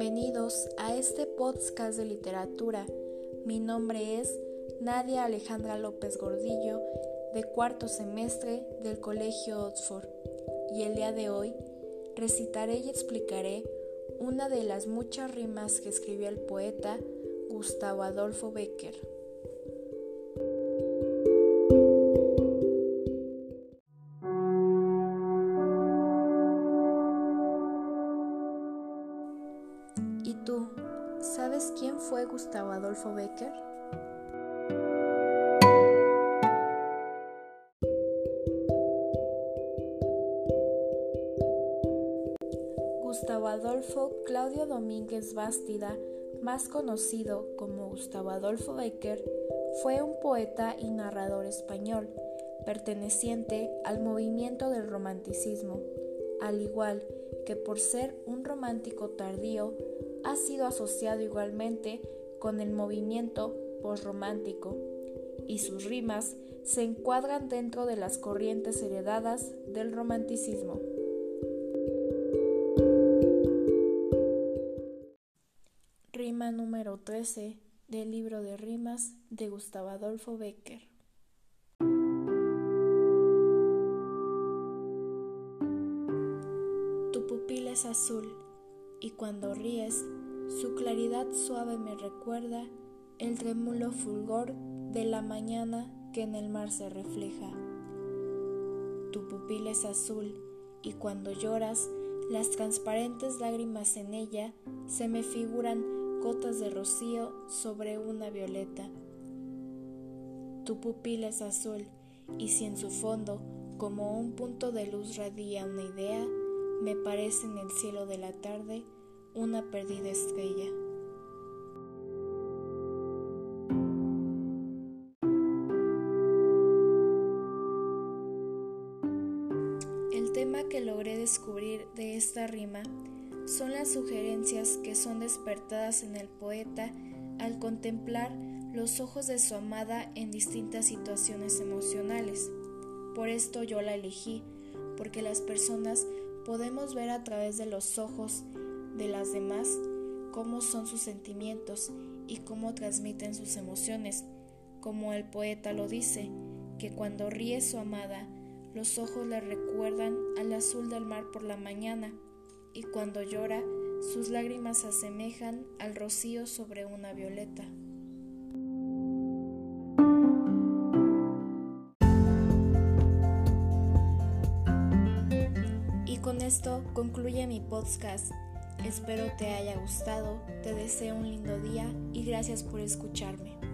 Bienvenidos a este podcast de literatura. Mi nombre es Nadia Alejandra López Gordillo, de cuarto semestre del Colegio Oxford, y el día de hoy recitaré y explicaré una de las muchas rimas que escribió el poeta Gustavo Adolfo Becker. Sabes quién fue Gustavo Adolfo Becker? Gustavo Adolfo Claudio Domínguez Bástida, más conocido como Gustavo Adolfo Becker, fue un poeta y narrador español, perteneciente al movimiento del romanticismo, al igual que por ser un romántico tardío, ha sido asociado igualmente con el movimiento posromántico, y sus rimas se encuadran dentro de las corrientes heredadas del romanticismo. Rima número 13 del libro de rimas de Gustavo Adolfo Becker. Tu pupila es azul y cuando ríes, su claridad suave me recuerda el trémulo fulgor de la mañana que en el mar se refleja. Tu pupila es azul y cuando lloras, las transparentes lágrimas en ella se me figuran gotas de rocío sobre una violeta. Tu pupila es azul y si en su fondo como un punto de luz radia una idea, me parece en el cielo de la tarde una perdida estrella. El tema que logré descubrir de esta rima son las sugerencias que son despertadas en el poeta al contemplar los ojos de su amada en distintas situaciones emocionales. Por esto yo la elegí, porque las personas podemos ver a través de los ojos de las demás cómo son sus sentimientos y cómo transmiten sus emociones, como el poeta lo dice, que cuando ríe su amada, los ojos le recuerdan al azul del mar por la mañana, y cuando llora, sus lágrimas se asemejan al rocío sobre una violeta. Con esto concluye mi podcast. Espero te haya gustado, te deseo un lindo día y gracias por escucharme.